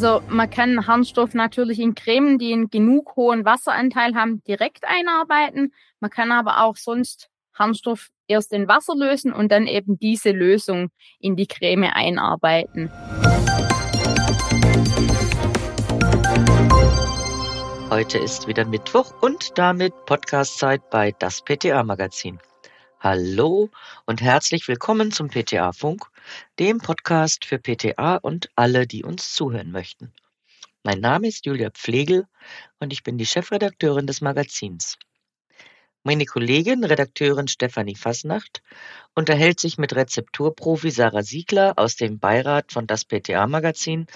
Also man kann Harnstoff natürlich in Cremen, die einen genug hohen Wasseranteil haben, direkt einarbeiten. Man kann aber auch sonst Harnstoff erst in Wasser lösen und dann eben diese Lösung in die Creme einarbeiten. Heute ist wieder Mittwoch und damit Podcastzeit bei das PTA Magazin. Hallo und herzlich willkommen zum PTA Funk, dem Podcast für PTA und alle, die uns zuhören möchten. Mein Name ist Julia Pflegel und ich bin die Chefredakteurin des Magazins. Meine Kollegin, Redakteurin Stefanie Fasnacht, unterhält sich mit Rezepturprofi Sarah Siegler aus dem Beirat von das PTA Magazin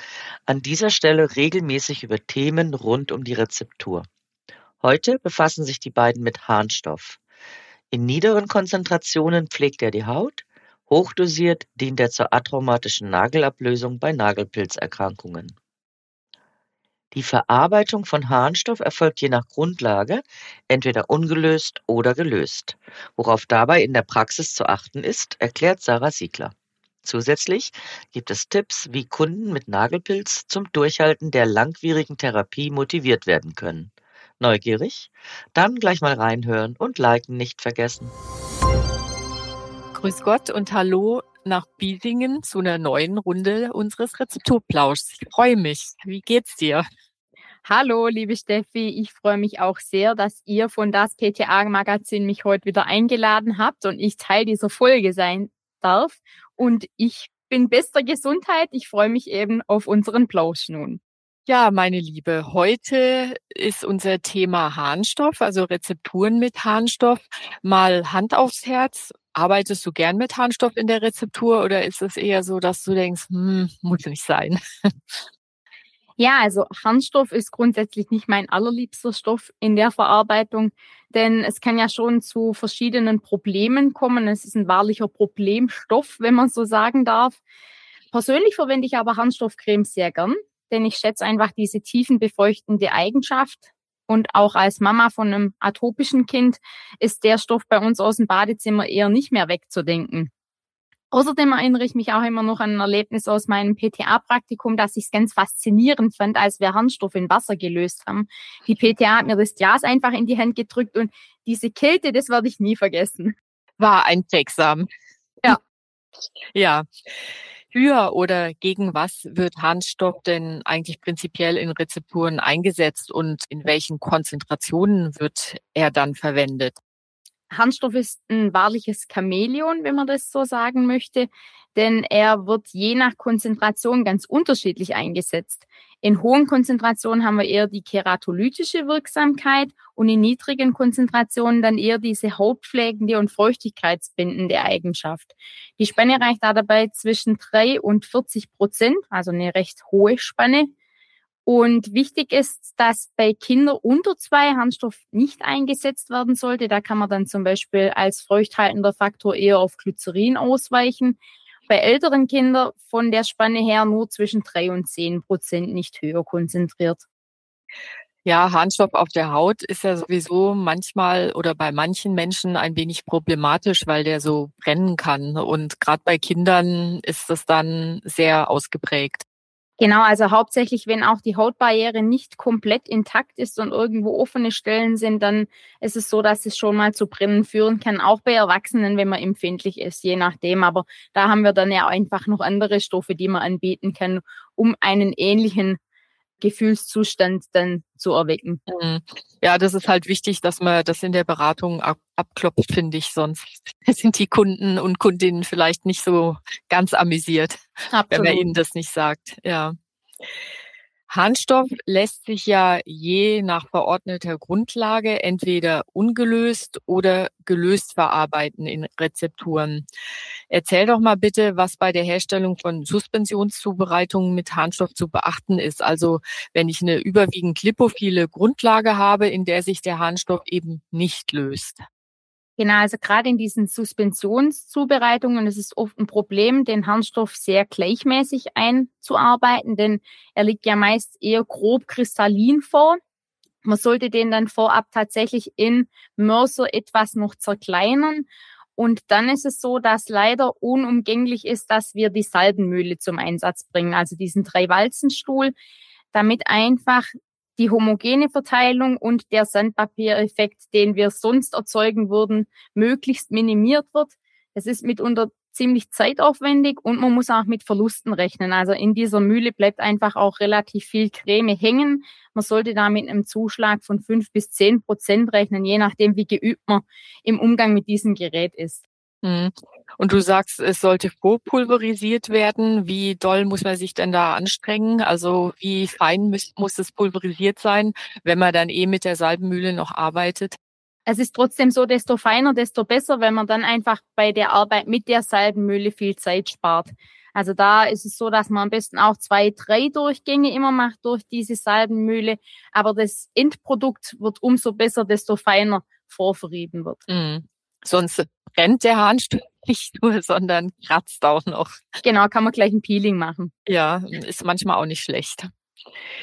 an dieser Stelle regelmäßig über Themen rund um die Rezeptur. Heute befassen sich die beiden mit Harnstoff. In niederen Konzentrationen pflegt er die Haut, hochdosiert dient er zur atraumatischen Nagelablösung bei Nagelpilzerkrankungen. Die Verarbeitung von Harnstoff erfolgt je nach Grundlage entweder ungelöst oder gelöst. Worauf dabei in der Praxis zu achten ist, erklärt Sarah Siegler. Zusätzlich gibt es Tipps, wie Kunden mit Nagelpilz zum Durchhalten der langwierigen Therapie motiviert werden können. Neugierig? Dann gleich mal reinhören und liken nicht vergessen. Grüß Gott und hallo nach Biesingen zu einer neuen Runde unseres Rezepturplauschs. Ich freue mich. Wie geht's dir? Hallo, liebe Steffi. Ich freue mich auch sehr, dass ihr von das PTA Magazin mich heute wieder eingeladen habt und ich Teil dieser Folge sein darf. Und ich bin bester Gesundheit. Ich freue mich eben auf unseren Plausch nun. Ja, meine Liebe, heute ist unser Thema Harnstoff, also Rezepturen mit Harnstoff. Mal Hand aufs Herz. Arbeitest du gern mit Harnstoff in der Rezeptur oder ist es eher so, dass du denkst, hm, muss nicht sein? Ja, also Harnstoff ist grundsätzlich nicht mein allerliebster Stoff in der Verarbeitung, denn es kann ja schon zu verschiedenen Problemen kommen. Es ist ein wahrlicher Problemstoff, wenn man so sagen darf. Persönlich verwende ich aber Harnstoffcreme sehr gern, denn ich schätze einfach diese tiefenbefeuchtende Eigenschaft. Und auch als Mama von einem atopischen Kind ist der Stoff bei uns aus dem Badezimmer eher nicht mehr wegzudenken. Außerdem erinnere ich mich auch immer noch an ein Erlebnis aus meinem PTA-Praktikum, das ich ganz faszinierend fand, als wir Harnstoff in Wasser gelöst haben. Die PTA hat mir das Glas einfach in die Hand gedrückt und diese Kälte, das werde ich nie vergessen. War einprägsam. Ja. Ja. Für oder gegen was wird Harnstoff denn eigentlich prinzipiell in Rezepturen eingesetzt und in welchen Konzentrationen wird er dann verwendet? Harnstoff ist ein wahrliches Chamäleon, wenn man das so sagen möchte, denn er wird je nach Konzentration ganz unterschiedlich eingesetzt. In hohen Konzentrationen haben wir eher die keratolytische Wirksamkeit und in niedrigen Konzentrationen dann eher diese hautpflegende und feuchtigkeitsbindende Eigenschaft. Die Spanne reicht da dabei zwischen drei und 40 Prozent, also eine recht hohe Spanne. Und wichtig ist, dass bei Kindern unter zwei Harnstoff nicht eingesetzt werden sollte. Da kann man dann zum Beispiel als feuchthaltender Faktor eher auf Glycerin ausweichen. Bei älteren Kindern von der Spanne her nur zwischen drei und zehn Prozent nicht höher konzentriert. Ja, Harnstoff auf der Haut ist ja sowieso manchmal oder bei manchen Menschen ein wenig problematisch, weil der so brennen kann. Und gerade bei Kindern ist das dann sehr ausgeprägt. Genau, also hauptsächlich, wenn auch die Hautbarriere nicht komplett intakt ist und irgendwo offene Stellen sind, dann ist es so, dass es schon mal zu Brennen führen kann, auch bei Erwachsenen, wenn man empfindlich ist, je nachdem. Aber da haben wir dann ja einfach noch andere Stoffe, die man anbieten kann, um einen ähnlichen Gefühlszustand dann zu erwecken. Mhm. Ja, das ist halt wichtig, dass man das in der Beratung ab abklopft, finde ich. Sonst sind die Kunden und Kundinnen vielleicht nicht so ganz amüsiert, Absolut. wenn man ihnen das nicht sagt. Ja. Harnstoff lässt sich ja je nach verordneter Grundlage entweder ungelöst oder gelöst verarbeiten in Rezepturen. Erzähl doch mal bitte, was bei der Herstellung von Suspensionszubereitungen mit Harnstoff zu beachten ist. Also wenn ich eine überwiegend lipophile Grundlage habe, in der sich der Harnstoff eben nicht löst. Genau, also gerade in diesen Suspensionszubereitungen ist es oft ein Problem, den Harnstoff sehr gleichmäßig einzuarbeiten, denn er liegt ja meist eher grob kristallin vor. Man sollte den dann vorab tatsächlich in Mörser etwas noch zerkleinern Und dann ist es so, dass leider unumgänglich ist, dass wir die Salbenmühle zum Einsatz bringen, also diesen Drei-Walzen-Stuhl, damit einfach die homogene Verteilung und der Sandpapiereffekt, den wir sonst erzeugen würden, möglichst minimiert wird. Es ist mitunter ziemlich zeitaufwendig und man muss auch mit Verlusten rechnen. Also in dieser Mühle bleibt einfach auch relativ viel Creme hängen. Man sollte da mit einem Zuschlag von fünf bis zehn Prozent rechnen, je nachdem, wie geübt man im Umgang mit diesem Gerät ist. Und du sagst, es sollte vorpulverisiert werden. Wie doll muss man sich denn da anstrengen? Also wie fein muss, muss es pulverisiert sein, wenn man dann eh mit der Salbenmühle noch arbeitet? Es ist trotzdem so, desto feiner, desto besser, wenn man dann einfach bei der Arbeit mit der Salbenmühle viel Zeit spart. Also da ist es so, dass man am besten auch zwei, drei Durchgänge immer macht durch diese Salbenmühle. Aber das Endprodukt wird umso besser, desto feiner vorverrieben wird. Mhm. Sonst brennt der Harnstoff nicht nur, sondern kratzt auch noch. Genau, kann man gleich ein Peeling machen. Ja, ist manchmal auch nicht schlecht.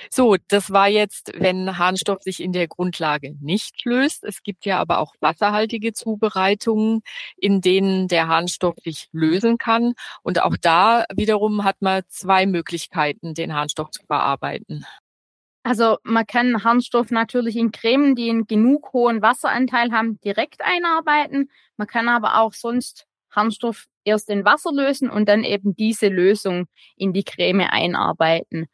So, das war jetzt, wenn Harnstoff sich in der Grundlage nicht löst. Es gibt ja aber auch wasserhaltige Zubereitungen, in denen der Harnstoff sich lösen kann. Und auch da wiederum hat man zwei Möglichkeiten, den Harnstoff zu verarbeiten. Also man kann Harnstoff natürlich in Cremen, die einen genug hohen Wasseranteil haben, direkt einarbeiten. Man kann aber auch sonst Harnstoff erst in Wasser lösen und dann eben diese Lösung in die Creme einarbeiten.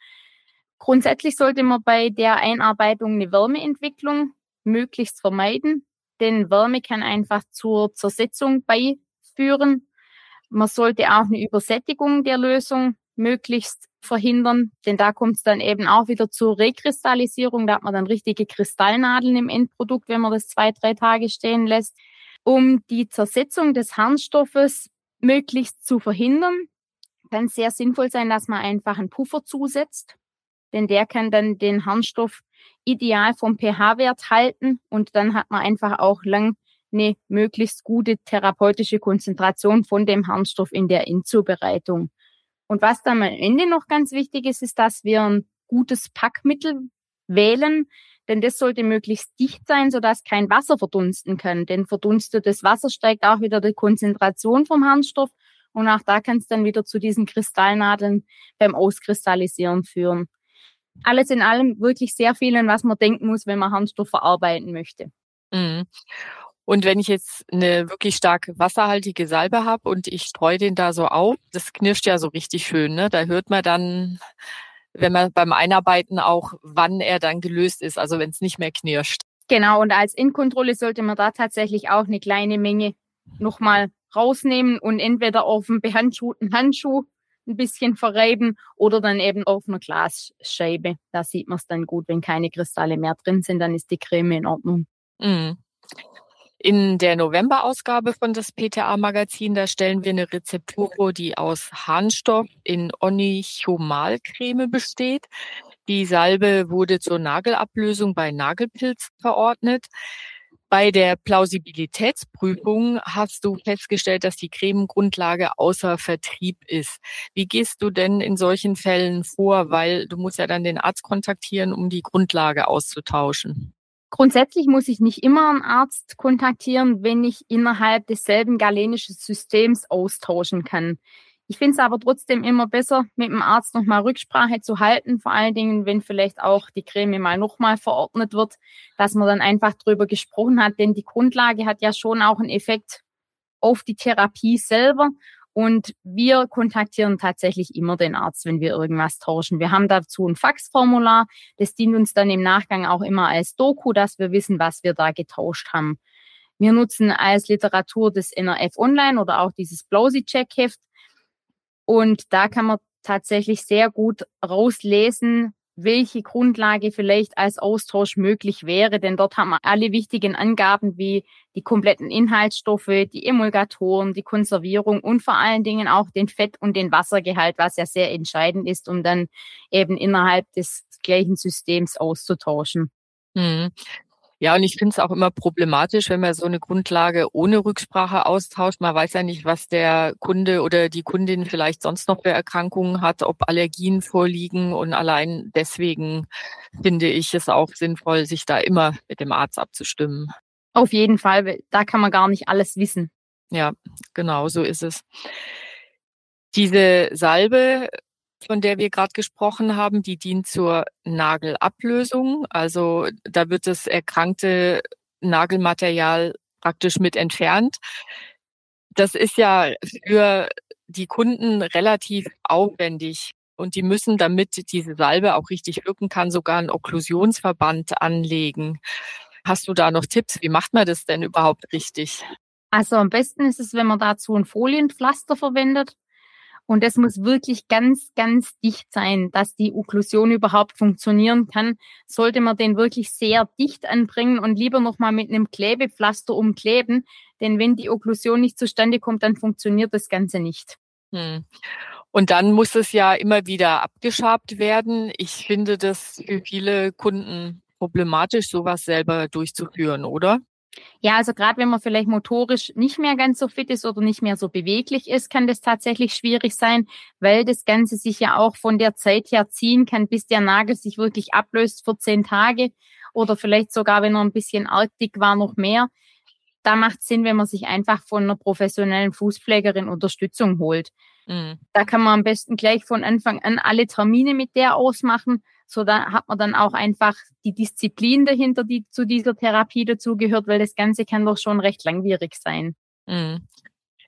Grundsätzlich sollte man bei der Einarbeitung eine Wärmeentwicklung möglichst vermeiden, denn Wärme kann einfach zur Zersetzung beiführen. Man sollte auch eine Übersättigung der Lösung möglichst verhindern, denn da kommt es dann eben auch wieder zur Rekristallisierung. Da hat man dann richtige Kristallnadeln im Endprodukt, wenn man das zwei, drei Tage stehen lässt. Um die Zersetzung des Harnstoffes möglichst zu verhindern, kann sehr sinnvoll sein, dass man einfach einen Puffer zusetzt denn der kann dann den Harnstoff ideal vom pH-Wert halten und dann hat man einfach auch lang eine möglichst gute therapeutische Konzentration von dem Harnstoff in der Endzubereitung. Und was dann am Ende noch ganz wichtig ist, ist, dass wir ein gutes Packmittel wählen, denn das sollte möglichst dicht sein, sodass kein Wasser verdunsten kann. Denn verdunstetes Wasser steigt auch wieder die Konzentration vom Harnstoff und auch da kann es dann wieder zu diesen Kristallnadeln beim Auskristallisieren führen alles in allem wirklich sehr viel, an was man denken muss, wenn man Harnstoff verarbeiten möchte. Mhm. Und wenn ich jetzt eine wirklich stark wasserhaltige Salbe habe und ich streue den da so auf, das knirscht ja so richtig schön. Ne? Da hört man dann, wenn man beim Einarbeiten auch, wann er dann gelöst ist, also wenn es nicht mehr knirscht. Genau, und als Innenkontrolle sollte man da tatsächlich auch eine kleine Menge nochmal rausnehmen und entweder auf einen behandschuhten Handschuh ein bisschen verreiben oder dann eben auf einer Glasscheibe. Da sieht man es dann gut. Wenn keine Kristalle mehr drin sind, dann ist die Creme in Ordnung. Mhm. In der November-Ausgabe von das PTA-Magazin, da stellen wir eine Rezeptur vor, die aus Harnstoff in Onichomalcreme besteht. Die Salbe wurde zur Nagelablösung bei Nagelpilz verordnet. Bei der Plausibilitätsprüfung hast du festgestellt, dass die Cremegrundlage außer Vertrieb ist. Wie gehst du denn in solchen Fällen vor? Weil du musst ja dann den Arzt kontaktieren, um die Grundlage auszutauschen. Grundsätzlich muss ich nicht immer einen Arzt kontaktieren, wenn ich innerhalb desselben galenischen Systems austauschen kann. Ich finde es aber trotzdem immer besser, mit dem Arzt nochmal Rücksprache zu halten, vor allen Dingen, wenn vielleicht auch die Creme mal nochmal verordnet wird, dass man dann einfach drüber gesprochen hat, denn die Grundlage hat ja schon auch einen Effekt auf die Therapie selber. Und wir kontaktieren tatsächlich immer den Arzt, wenn wir irgendwas tauschen. Wir haben dazu ein Faxformular. Das dient uns dann im Nachgang auch immer als Doku, dass wir wissen, was wir da getauscht haben. Wir nutzen als Literatur das NRF Online oder auch dieses Blausi-Check-Heft. Und da kann man tatsächlich sehr gut rauslesen, welche Grundlage vielleicht als Austausch möglich wäre, denn dort haben wir alle wichtigen Angaben wie die kompletten Inhaltsstoffe, die Emulgatoren, die Konservierung und vor allen Dingen auch den Fett- und den Wassergehalt, was ja sehr entscheidend ist, um dann eben innerhalb des gleichen Systems auszutauschen. Hm. Ja, und ich finde es auch immer problematisch, wenn man so eine Grundlage ohne Rücksprache austauscht. Man weiß ja nicht, was der Kunde oder die Kundin vielleicht sonst noch für Erkrankungen hat, ob Allergien vorliegen. Und allein deswegen finde ich es auch sinnvoll, sich da immer mit dem Arzt abzustimmen. Auf jeden Fall, da kann man gar nicht alles wissen. ja, genau so ist es. Diese Salbe, von der wir gerade gesprochen haben, die dient zur Nagelablösung. Also da wird das erkrankte Nagelmaterial praktisch mit entfernt. Das ist ja für die Kunden relativ aufwendig. Und die müssen, damit diese Salbe auch richtig wirken kann, sogar einen Okklusionsverband anlegen. Hast du da noch Tipps? Wie macht man das denn überhaupt richtig? Also am besten ist es, wenn man dazu ein Folienpflaster verwendet. Und das muss wirklich ganz, ganz dicht sein, dass die Okklusion überhaupt funktionieren kann. Sollte man den wirklich sehr dicht anbringen und lieber nochmal mit einem Klebepflaster umkleben. Denn wenn die Okklusion nicht zustande kommt, dann funktioniert das Ganze nicht. Hm. Und dann muss es ja immer wieder abgeschabt werden. Ich finde das für viele Kunden problematisch, sowas selber durchzuführen, oder? Ja, also gerade wenn man vielleicht motorisch nicht mehr ganz so fit ist oder nicht mehr so beweglich ist, kann das tatsächlich schwierig sein, weil das Ganze sich ja auch von der Zeit her ziehen kann, bis der Nagel sich wirklich ablöst für zehn Tage oder vielleicht sogar, wenn er ein bisschen arg dick war, noch mehr. Da macht es Sinn, wenn man sich einfach von einer professionellen Fußpflegerin Unterstützung holt. Mhm. Da kann man am besten gleich von Anfang an alle Termine mit der ausmachen so da hat man dann auch einfach die Disziplin dahinter, die zu dieser Therapie dazugehört, weil das Ganze kann doch schon recht langwierig sein. Mhm.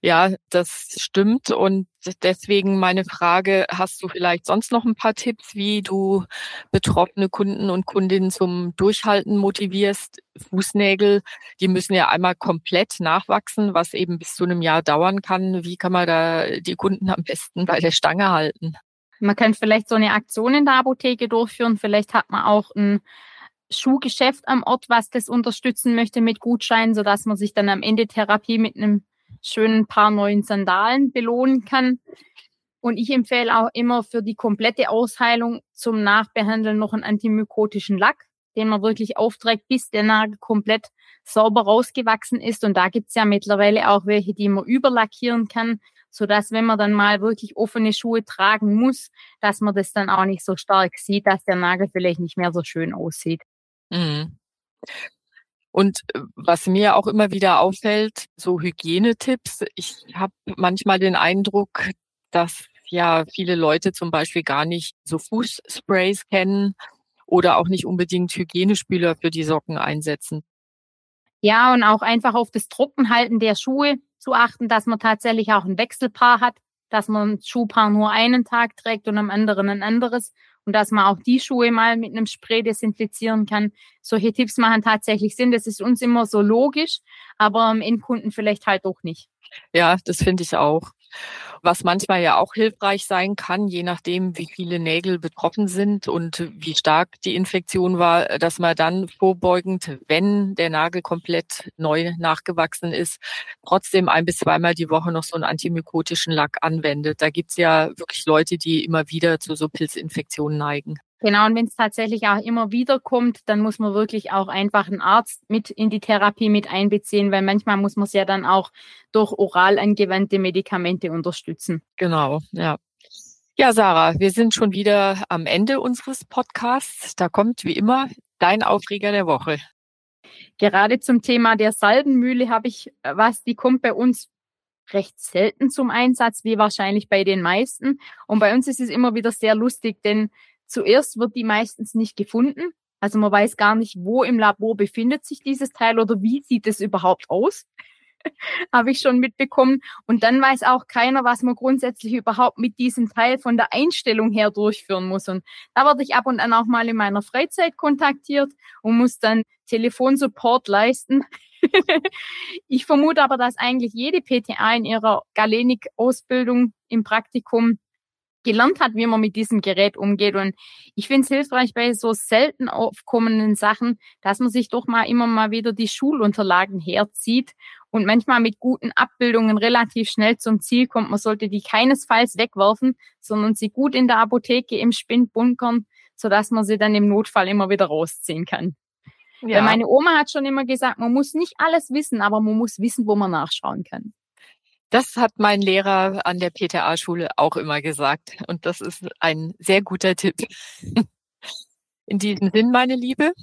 Ja, das stimmt. Und deswegen meine Frage, hast du vielleicht sonst noch ein paar Tipps, wie du betroffene Kunden und Kundinnen zum Durchhalten motivierst? Fußnägel, die müssen ja einmal komplett nachwachsen, was eben bis zu einem Jahr dauern kann. Wie kann man da die Kunden am besten bei der Stange halten? Man kann vielleicht so eine Aktion in der Apotheke durchführen. Vielleicht hat man auch ein Schuhgeschäft am Ort, was das unterstützen möchte mit Gutscheinen, sodass man sich dann am Ende Therapie mit einem schönen paar neuen Sandalen belohnen kann. Und ich empfehle auch immer für die komplette Ausheilung zum Nachbehandeln noch einen antimykotischen Lack, den man wirklich aufträgt, bis der Nagel komplett sauber rausgewachsen ist. Und da gibt's ja mittlerweile auch welche, die man überlackieren kann, so dass wenn man dann mal wirklich offene Schuhe tragen muss, dass man das dann auch nicht so stark sieht, dass der Nagel vielleicht nicht mehr so schön aussieht. Mhm. Und äh, was mir auch immer wieder auffällt, so Hygienetipps. Ich habe manchmal den Eindruck, dass ja viele Leute zum Beispiel gar nicht so Fußsprays kennen oder auch nicht unbedingt Hygienespüler für die Socken einsetzen. Ja, und auch einfach auf das Trockenhalten der Schuhe zu achten, dass man tatsächlich auch ein Wechselpaar hat, dass man ein Schuhpaar nur einen Tag trägt und am anderen ein anderes und dass man auch die Schuhe mal mit einem Spray desinfizieren kann. Solche Tipps machen tatsächlich Sinn. Das ist uns immer so logisch, aber am Endkunden vielleicht halt doch nicht. Ja, das finde ich auch. Was manchmal ja auch hilfreich sein kann, je nachdem, wie viele Nägel betroffen sind und wie stark die Infektion war, dass man dann vorbeugend, wenn der Nagel komplett neu nachgewachsen ist, trotzdem ein bis zweimal die Woche noch so einen antimykotischen Lack anwendet. Da gibt's ja wirklich Leute, die immer wieder zu so Pilzinfektionen neigen. Genau, und wenn es tatsächlich auch immer wieder kommt, dann muss man wirklich auch einfach einen Arzt mit in die Therapie mit einbeziehen, weil manchmal muss man es ja dann auch durch oral angewandte Medikamente unterstützen. Genau, ja. Ja, Sarah, wir sind schon wieder am Ende unseres Podcasts. Da kommt wie immer dein Aufreger der Woche. Gerade zum Thema der Salbenmühle habe ich was, die kommt bei uns recht selten zum Einsatz, wie wahrscheinlich bei den meisten. Und bei uns ist es immer wieder sehr lustig, denn Zuerst wird die meistens nicht gefunden. Also man weiß gar nicht, wo im Labor befindet sich dieses Teil oder wie sieht es überhaupt aus. Habe ich schon mitbekommen. Und dann weiß auch keiner, was man grundsätzlich überhaupt mit diesem Teil von der Einstellung her durchführen muss. Und da werde ich ab und an auch mal in meiner Freizeit kontaktiert und muss dann Telefonsupport leisten. ich vermute aber, dass eigentlich jede PTA in ihrer Galenik-Ausbildung im Praktikum gelernt hat, wie man mit diesem Gerät umgeht. Und ich finde es hilfreich bei so selten aufkommenden Sachen, dass man sich doch mal immer mal wieder die Schulunterlagen herzieht und manchmal mit guten Abbildungen relativ schnell zum Ziel kommt. Man sollte die keinesfalls wegwerfen, sondern sie gut in der Apotheke im Spind bunkern, sodass man sie dann im Notfall immer wieder rausziehen kann. Ja. Weil meine Oma hat schon immer gesagt, man muss nicht alles wissen, aber man muss wissen, wo man nachschauen kann. Das hat mein Lehrer an der PTA-Schule auch immer gesagt. Und das ist ein sehr guter Tipp. In diesem Sinn, meine Liebe,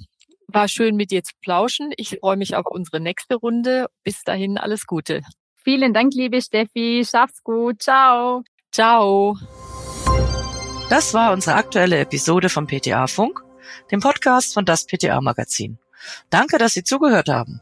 war schön mit dir zu plauschen. Ich freue mich auf unsere nächste Runde. Bis dahin alles Gute. Vielen Dank, liebe Steffi. Schaff's gut. Ciao. Ciao. Das war unsere aktuelle Episode vom PTA Funk, dem Podcast von das PTA Magazin. Danke, dass Sie zugehört haben.